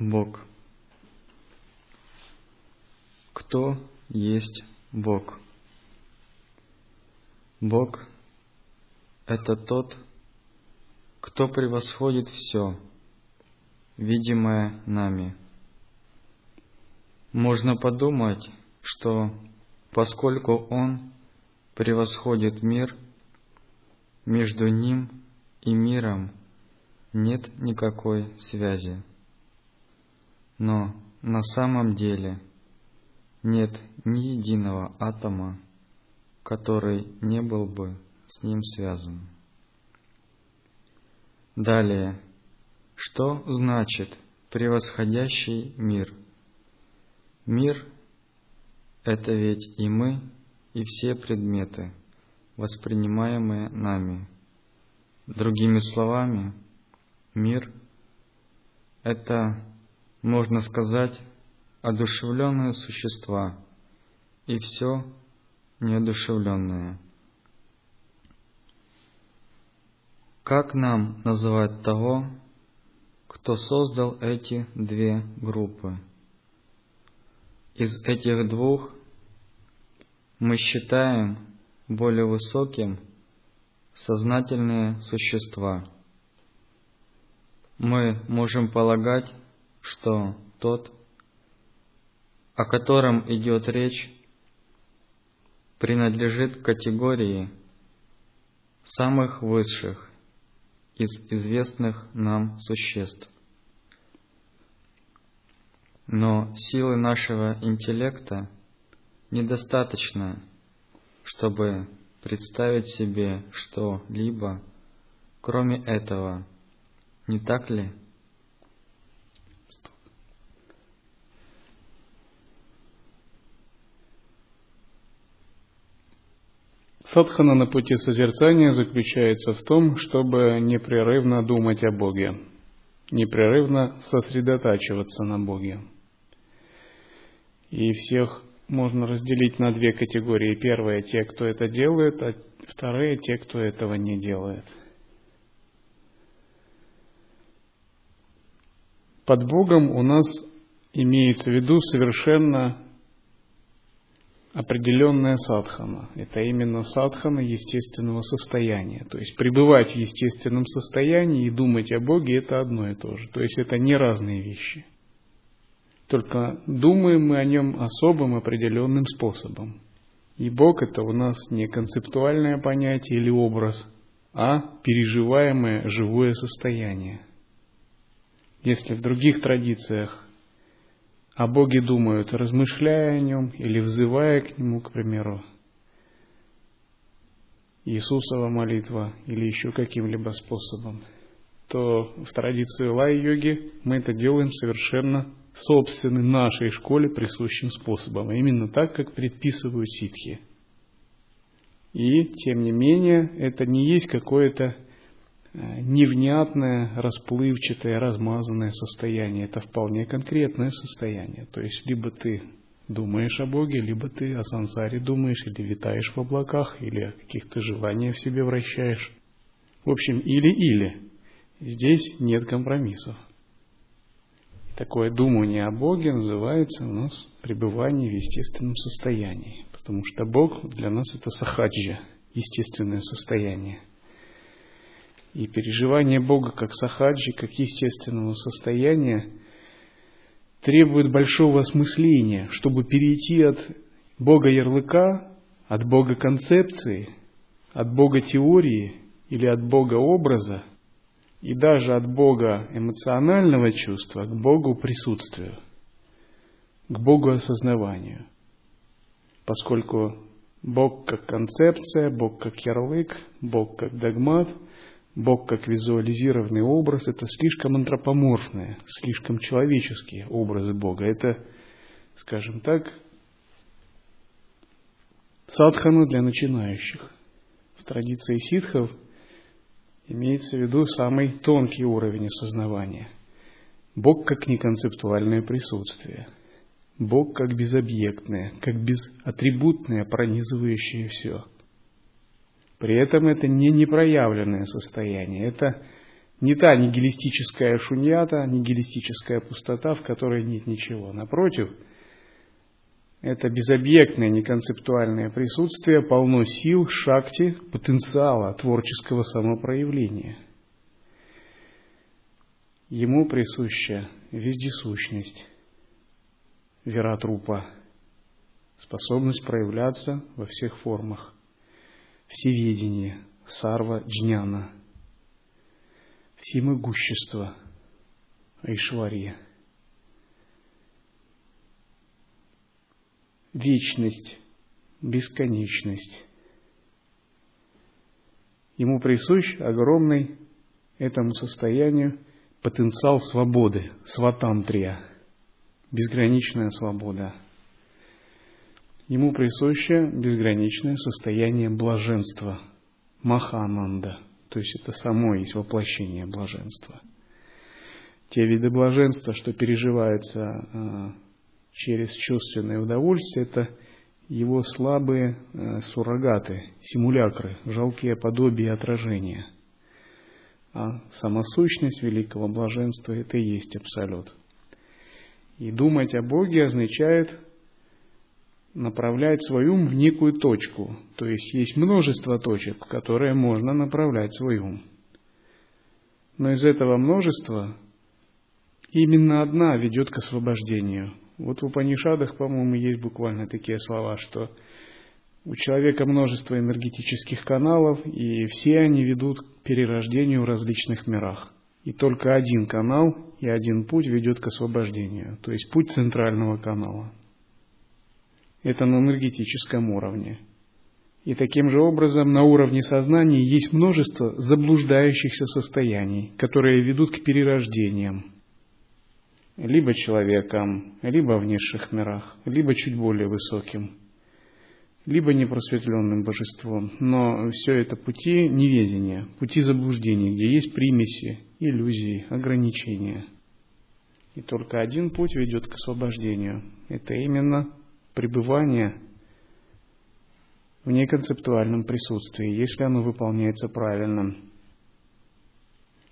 Бог. Кто есть Бог? Бог – это тот, кто превосходит все, видимое нами. Можно подумать, что поскольку Он превосходит мир, между Ним и миром нет никакой связи. Но на самом деле нет ни единого атома, который не был бы с ним связан. Далее, что значит превосходящий мир? Мир – это ведь и мы, и все предметы, воспринимаемые нами. Другими словами, мир – это можно сказать, одушевленные существа и все неодушевленное. Как нам называть того, кто создал эти две группы? Из этих двух мы считаем более высоким сознательные существа. Мы можем полагать, что тот, о котором идет речь, принадлежит к категории самых высших из известных нам существ. Но силы нашего интеллекта недостаточно, чтобы представить себе что-либо, кроме этого, не так ли? Садхана на пути созерцания заключается в том, чтобы непрерывно думать о Боге, непрерывно сосредотачиваться на Боге. И всех можно разделить на две категории. Первая – те, кто это делает, а вторая – те, кто этого не делает. Под Богом у нас имеется в виду совершенно определенная садхана. Это именно садхана естественного состояния. То есть пребывать в естественном состоянии и думать о Боге – это одно и то же. То есть это не разные вещи. Только думаем мы о нем особым определенным способом. И Бог – это у нас не концептуальное понятие или образ, а переживаемое живое состояние. Если в других традициях о Боге думают, размышляя о Нем или взывая к Нему, к примеру, Иисусова молитва или еще каким-либо способом, то в традиции лай-йоги мы это делаем совершенно собственным нашей школе присущим способом, а именно так, как предписывают ситхи. И, тем не менее, это не есть какое-то невнятное, расплывчатое, размазанное состояние. Это вполне конкретное состояние. То есть, либо ты думаешь о Боге, либо ты о сансаре думаешь, или витаешь в облаках, или о каких-то желаниях в себе вращаешь. В общем, или-или. Здесь нет компромиссов. Такое думание о Боге называется у нас пребывание в естественном состоянии. Потому что Бог для нас это сахаджа, естественное состояние – и переживание Бога как сахаджи, как естественного состояния, требует большого осмысления, чтобы перейти от Бога ярлыка, от Бога концепции, от Бога теории или от Бога образа, и даже от Бога эмоционального чувства к Богу присутствию, к Богу осознаванию. Поскольку Бог как концепция, Бог как ярлык, Бог как догмат – Бог как визуализированный образ – это слишком антропоморфные, слишком человеческие образы Бога. Это, скажем так, садхана для начинающих. В традиции ситхов имеется в виду самый тонкий уровень осознавания. Бог как неконцептуальное присутствие. Бог как безобъектное, как безатрибутное, пронизывающее все – при этом это не непроявленное состояние, это не та нигилистическая шуньята, нигилистическая пустота, в которой нет ничего. Напротив, это безобъектное, неконцептуальное присутствие полно сил, шакти, потенциала творческого самопроявления. Ему присуща вездесущность, вератрупа, способность проявляться во всех формах – всеведение, сарва джняна, всемогущество, айшвария, вечность, бесконечность. Ему присущ огромный этому состоянию потенциал свободы, сватантрия, безграничная свобода – Ему присуще безграничное состояние блаженства, махананда, то есть это само есть воплощение блаженства. Те виды блаженства, что переживаются э, через чувственное удовольствие, это его слабые э, суррогаты, симулякры, жалкие подобия отражения. А самосущность великого блаженства – это и есть абсолют. И думать о Боге означает направлять свой ум в некую точку. То есть есть множество точек, в которые можно направлять свой ум. Но из этого множества именно одна ведет к освобождению. Вот в Упанишадах, по-моему, есть буквально такие слова, что у человека множество энергетических каналов, и все они ведут к перерождению в различных мирах. И только один канал и один путь ведет к освобождению, то есть путь центрального канала. Это на энергетическом уровне. И таким же образом на уровне сознания есть множество заблуждающихся состояний, которые ведут к перерождениям. Либо человеком, либо в низших мирах, либо чуть более высоким, либо непросветленным божеством. Но все это пути неведения, пути заблуждения, где есть примеси, иллюзии, ограничения. И только один путь ведет к освобождению. Это именно пребывание в неконцептуальном присутствии, если оно выполняется правильно.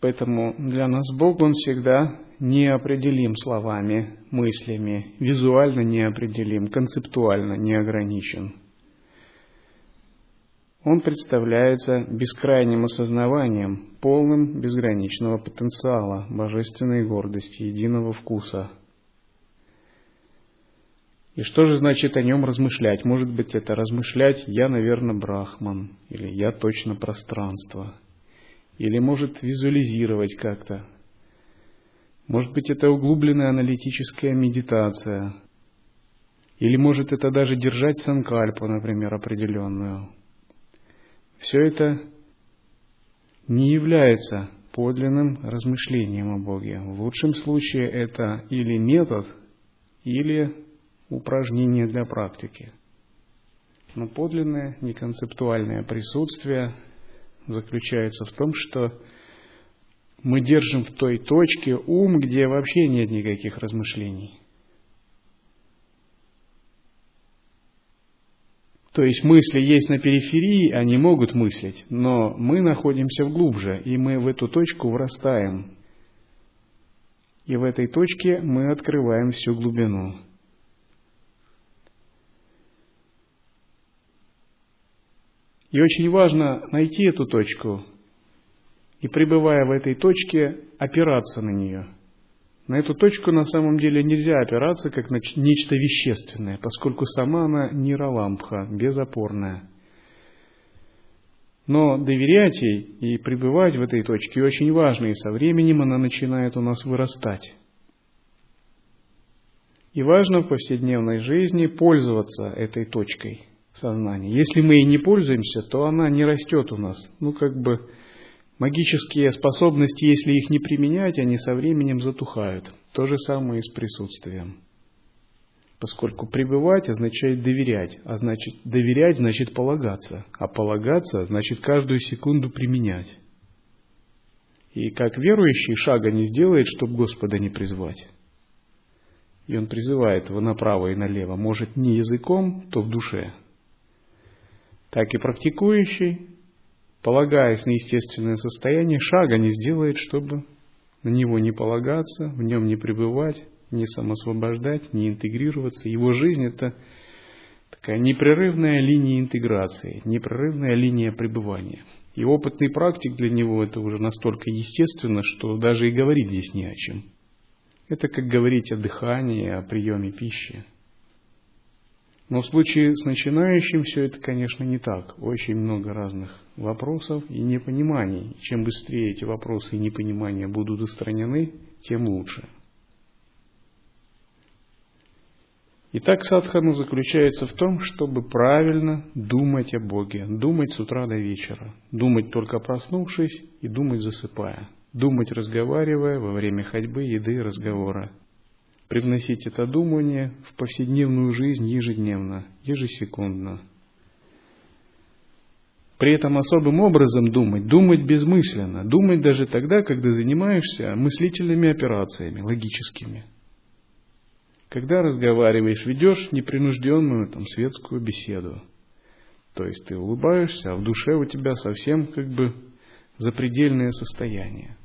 Поэтому для нас Бог, Он всегда неопределим словами, мыслями, визуально неопределим, концептуально не ограничен. Он представляется бескрайним осознаванием, полным безграничного потенциала, божественной гордости, единого вкуса – и что же значит о нем размышлять? Может быть, это размышлять «я, наверное, брахман» или «я точно пространство». Или может визуализировать как-то. Может быть, это углубленная аналитическая медитация. Или может это даже держать санкальпу, например, определенную. Все это не является подлинным размышлением о Боге. В лучшем случае это или метод, или упражнение для практики. Но подлинное неконцептуальное присутствие заключается в том, что мы держим в той точке ум, где вообще нет никаких размышлений. То есть мысли есть на периферии, они могут мыслить, но мы находимся глубже, и мы в эту точку врастаем. И в этой точке мы открываем всю глубину. И очень важно найти эту точку и, пребывая в этой точке, опираться на нее. На эту точку на самом деле нельзя опираться как на нечто вещественное, поскольку сама она нейролампха, безопорная. Но доверять ей и пребывать в этой точке очень важно, и со временем она начинает у нас вырастать. И важно в повседневной жизни пользоваться этой точкой – сознания. Если мы ей не пользуемся, то она не растет у нас. Ну, как бы Магические способности, если их не применять, они со временем затухают. То же самое и с присутствием. Поскольку пребывать означает доверять, а значит доверять значит полагаться, а полагаться значит каждую секунду применять. И как верующий шага не сделает, чтобы Господа не призвать. И он призывает его направо и налево, может не языком, то в душе. Так и практикующий, полагаясь на естественное состояние, шага не сделает, чтобы на него не полагаться, в нем не пребывать, не самосвобождать, не интегрироваться. Его жизнь – это такая непрерывная линия интеграции, непрерывная линия пребывания. И опытный практик для него это уже настолько естественно, что даже и говорить здесь не о чем. Это как говорить о дыхании, о приеме пищи. Но в случае с начинающим все это, конечно, не так. Очень много разных вопросов и непониманий. Чем быстрее эти вопросы и непонимания будут устранены, тем лучше. Итак, садхана заключается в том, чтобы правильно думать о Боге, думать с утра до вечера, думать только проснувшись и думать засыпая, думать разговаривая во время ходьбы, еды и разговора, привносить это думание в повседневную жизнь ежедневно, ежесекундно. При этом особым образом думать, думать безмысленно, думать даже тогда, когда занимаешься мыслительными операциями, логическими – когда разговариваешь, ведешь непринужденную там, светскую беседу. То есть ты улыбаешься, а в душе у тебя совсем как бы запредельное состояние.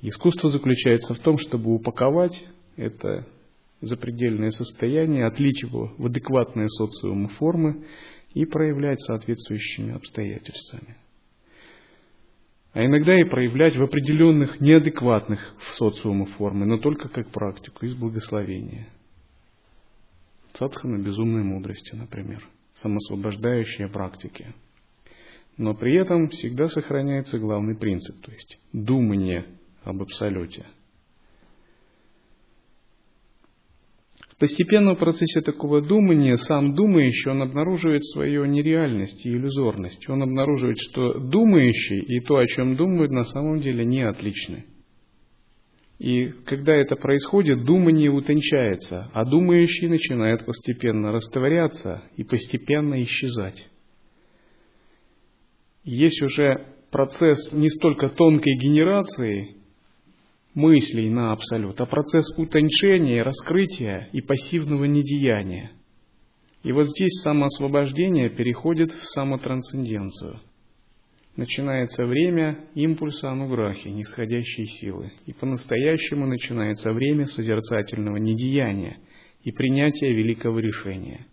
Искусство заключается в том, чтобы упаковать это запредельное состояние, отлить его в адекватные социуму формы и проявлять соответствующими обстоятельствами. А иногда и проявлять в определенных неадекватных социуму формы, но только как практику, из благословения – Садхана безумной мудрости, например, самосвобождающие практики. Но при этом всегда сохраняется главный принцип, то есть думание об абсолюте. В постепенном процессе такого думания сам думающий, он обнаруживает свою нереальность и иллюзорность. Он обнаруживает, что думающий и то, о чем думает, на самом деле не отличны. И когда это происходит, думание утончается, а думающий начинает постепенно растворяться и постепенно исчезать. Есть уже процесс не столько тонкой генерации мыслей на абсолют, а процесс утончения, раскрытия и пассивного недеяния. И вот здесь самоосвобождение переходит в самотрансценденцию – начинается время импульса ануграхи, нисходящей силы. И по-настоящему начинается время созерцательного недеяния и принятия великого решения.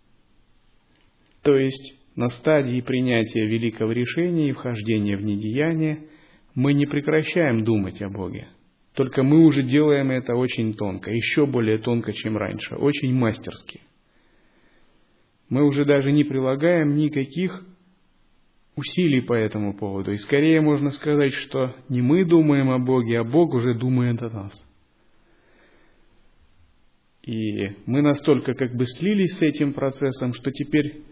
То есть на стадии принятия великого решения и вхождения в недеяние мы не прекращаем думать о Боге. Только мы уже делаем это очень тонко, еще более тонко, чем раньше, очень мастерски. Мы уже даже не прилагаем никаких усилий по этому поводу. И скорее можно сказать, что не мы думаем о Боге, а Бог уже думает о нас. И мы настолько как бы слились с этим процессом, что теперь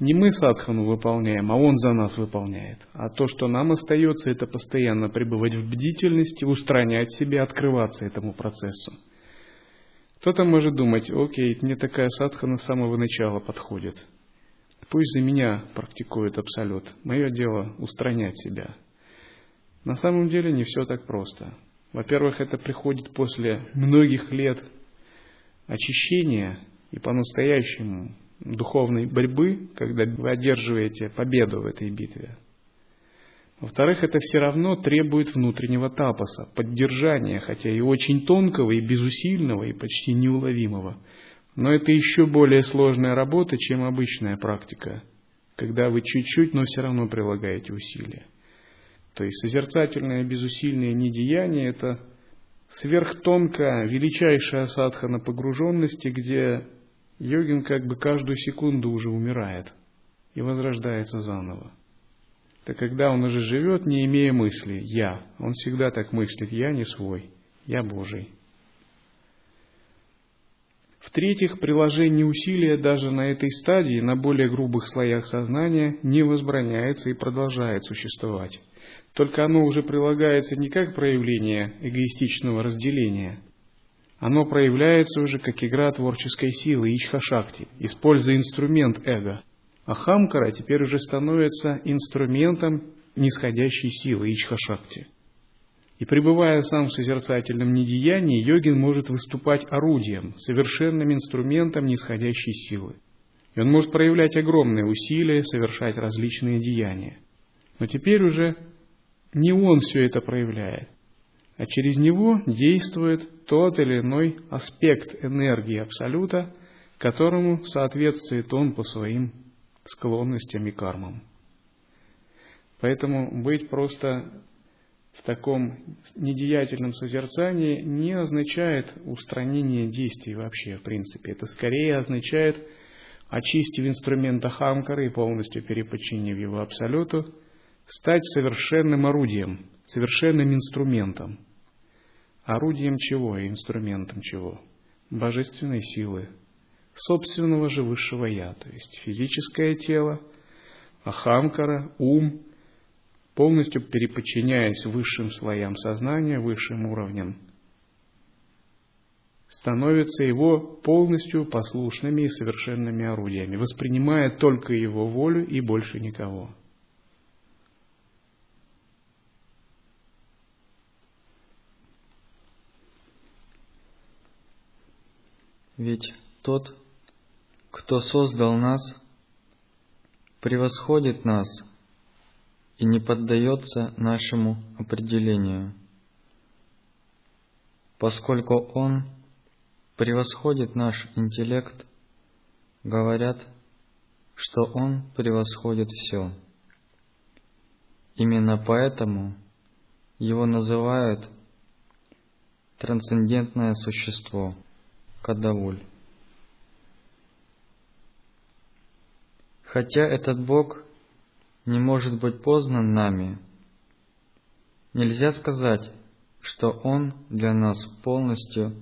не мы садхану выполняем, а Он за нас выполняет. А то, что нам остается, это постоянно пребывать в бдительности, устранять себя, открываться этому процессу. Кто-то может думать, окей, мне такая садхана с самого начала подходит – Пусть за меня практикует абсолют. Мое дело устранять себя. На самом деле не все так просто. Во-первых, это приходит после многих лет очищения и по-настоящему духовной борьбы, когда вы одерживаете победу в этой битве. Во-вторых, это все равно требует внутреннего тапоса, поддержания, хотя и очень тонкого, и безусильного, и почти неуловимого. Но это еще более сложная работа, чем обычная практика, когда вы чуть-чуть, но все равно прилагаете усилия. То есть созерцательное безусильное недеяние – это сверхтонкая, величайшая садхана погруженности, где йогин как бы каждую секунду уже умирает и возрождается заново. Это когда он уже живет, не имея мысли «я». Он всегда так мыслит «я не свой, я Божий». В-третьих, приложение усилия даже на этой стадии, на более грубых слоях сознания, не возбраняется и продолжает существовать. Только оно уже прилагается не как проявление эгоистичного разделения. Оно проявляется уже как игра творческой силы Ичха-шакти, используя инструмент эго. А Хамкара теперь уже становится инструментом нисходящей силы Ичха-шакти. И пребывая сам в созерцательном недеянии, йогин может выступать орудием, совершенным инструментом нисходящей силы. И он может проявлять огромные усилия, совершать различные деяния. Но теперь уже не он все это проявляет, а через него действует тот или иной аспект энергии Абсолюта, которому соответствует он по своим склонностям и кармам. Поэтому быть просто в таком недеятельном созерцании не означает устранение действий вообще, в принципе. Это скорее означает, очистив инструмент Ахамкара и полностью переподчинив его Абсолюту, стать совершенным орудием, совершенным инструментом. Орудием чего и инструментом чего? Божественной силы, собственного же высшего Я, то есть физическое тело, Ахамкара, ум, полностью переподчиняясь высшим слоям сознания, высшим уровням, становятся его полностью послушными и совершенными орудиями, воспринимая только его волю и больше никого. Ведь тот, кто создал нас, превосходит нас и не поддается нашему определению, поскольку Он превосходит наш интеллект, говорят, что Он превосходит все. Именно поэтому Его называют трансцендентное существо, Кадавуль. Хотя этот Бог не может быть познан нами, нельзя сказать, что Он для нас полностью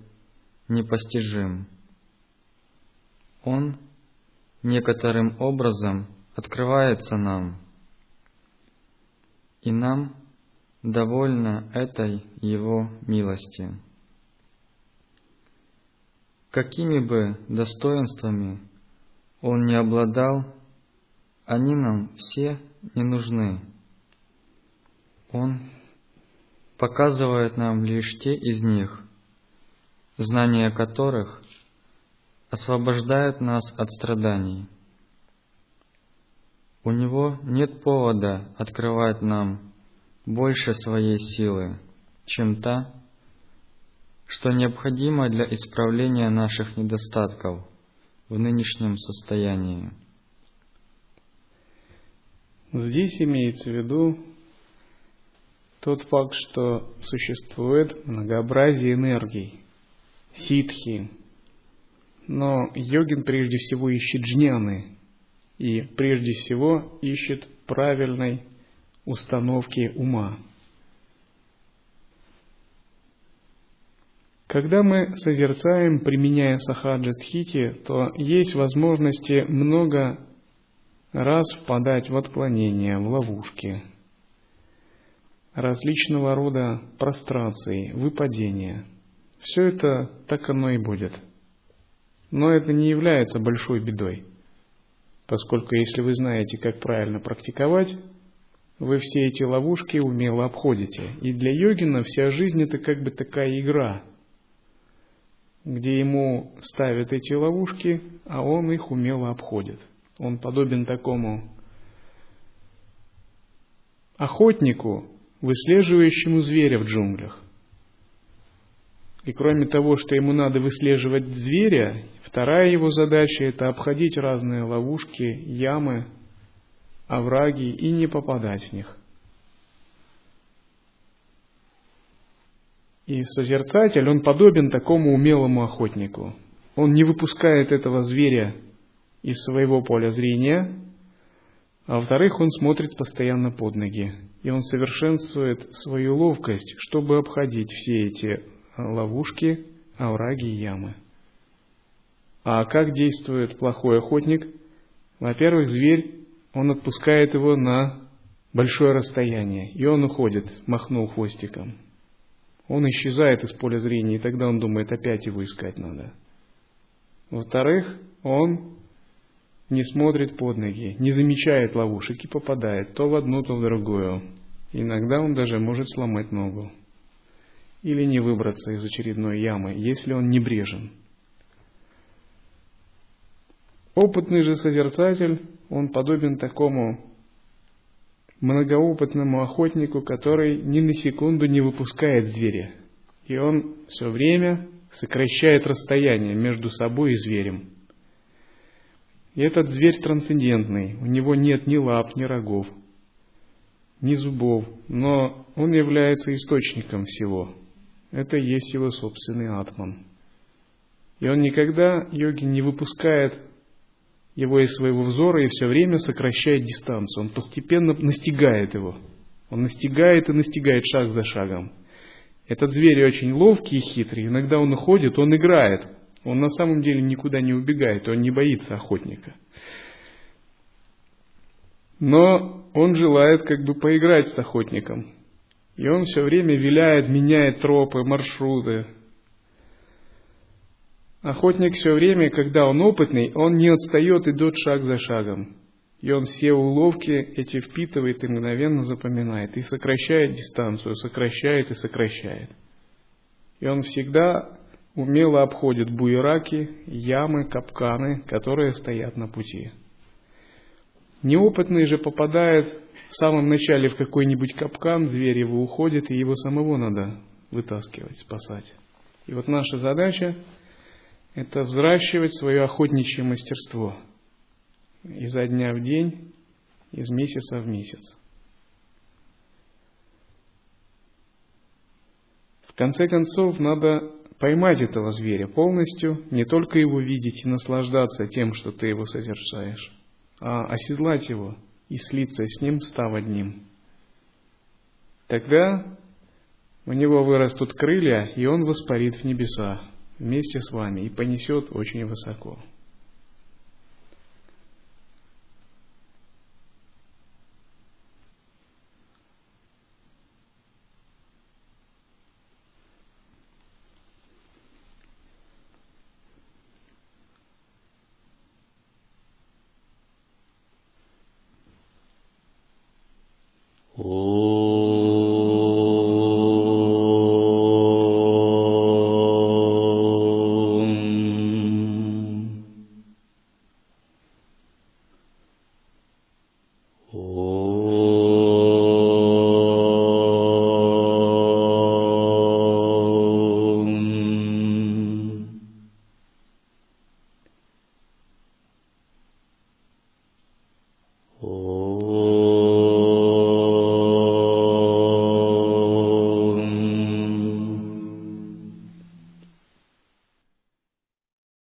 непостижим. Он некоторым образом открывается нам, и нам довольно этой Его милости. Какими бы достоинствами Он не обладал, они нам все не нужны. Он показывает нам лишь те из них, знание которых освобождает нас от страданий. У него нет повода открывать нам больше своей силы, чем та, что необходимо для исправления наших недостатков в нынешнем состоянии. Здесь имеется в виду тот факт, что существует многообразие энергий, ситхи. Но йогин прежде всего ищет джняны и прежде всего ищет правильной установки ума. Когда мы созерцаем, применяя сахаджа стхити, то есть возможности много раз впадать в отклонения, в ловушки, различного рода прострации, выпадения. Все это так оно и будет. Но это не является большой бедой, поскольку если вы знаете, как правильно практиковать, вы все эти ловушки умело обходите. И для йогина вся жизнь это как бы такая игра, где ему ставят эти ловушки, а он их умело обходит. Он подобен такому охотнику, выслеживающему зверя в джунглях. И кроме того, что ему надо выслеживать зверя, вторая его задача – это обходить разные ловушки, ямы, овраги и не попадать в них. И созерцатель, он подобен такому умелому охотнику. Он не выпускает этого зверя из своего поля зрения, а во-вторых, он смотрит постоянно под ноги, и он совершенствует свою ловкость, чтобы обходить все эти ловушки, овраги и ямы. А как действует плохой охотник? Во-первых, зверь, он отпускает его на большое расстояние, и он уходит, махнул хвостиком. Он исчезает из поля зрения, и тогда он думает, опять его искать надо. Во-вторых, он не смотрит под ноги, не замечает ловушек и попадает то в одну, то в другую. Иногда он даже может сломать ногу. Или не выбраться из очередной ямы, если он небрежен. Опытный же созерцатель, он подобен такому многоопытному охотнику, который ни на секунду не выпускает зверя. И он все время сокращает расстояние между собой и зверем. И этот зверь трансцендентный, у него нет ни лап, ни рогов, ни зубов, но он является источником всего. Это есть его собственный атман. И он никогда, йоги, не выпускает его из своего взора и все время сокращает дистанцию. Он постепенно настигает его. Он настигает и настигает шаг за шагом. Этот зверь очень ловкий и хитрый. Иногда он уходит, он играет. Он на самом деле никуда не убегает, он не боится охотника. Но он желает как бы поиграть с охотником. И он все время виляет, меняет тропы, маршруты, Охотник все время, когда он опытный, он не отстает, идет шаг за шагом. И он все уловки эти впитывает и мгновенно запоминает. И сокращает дистанцию, сокращает и сокращает. И он всегда умело обходит буераки, ямы, капканы, которые стоят на пути. Неопытный же попадает в самом начале в какой-нибудь капкан, зверь его уходит, и его самого надо вытаскивать, спасать. И вот наша задача это взращивать свое охотничье мастерство изо дня в день, из месяца в месяц. В конце концов, надо поймать этого зверя полностью, не только его видеть и наслаждаться тем, что ты его созерцаешь, а оседлать его и слиться с ним, став одним. Тогда у него вырастут крылья, и он воспарит в небеса, вместе с вами и понесет очень высоко.